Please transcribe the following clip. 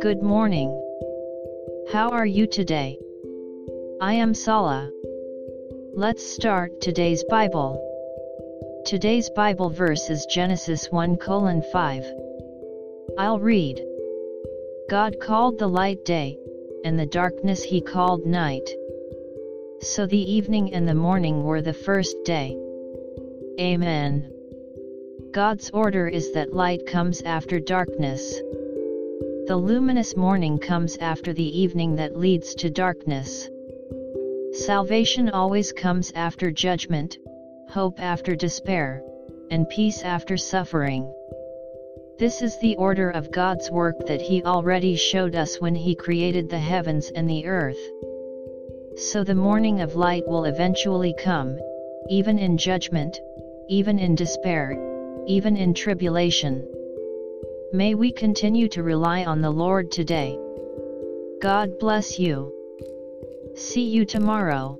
Good morning. How are you today? I am Sala. Let's start today's Bible. Today's Bible verse is Genesis 1 5. I'll read. God called the light day, and the darkness he called night. So the evening and the morning were the first day. Amen. God's order is that light comes after darkness. The luminous morning comes after the evening that leads to darkness. Salvation always comes after judgment, hope after despair, and peace after suffering. This is the order of God's work that He already showed us when He created the heavens and the earth. So the morning of light will eventually come, even in judgment, even in despair, even in tribulation. May we continue to rely on the Lord today. God bless you. See you tomorrow.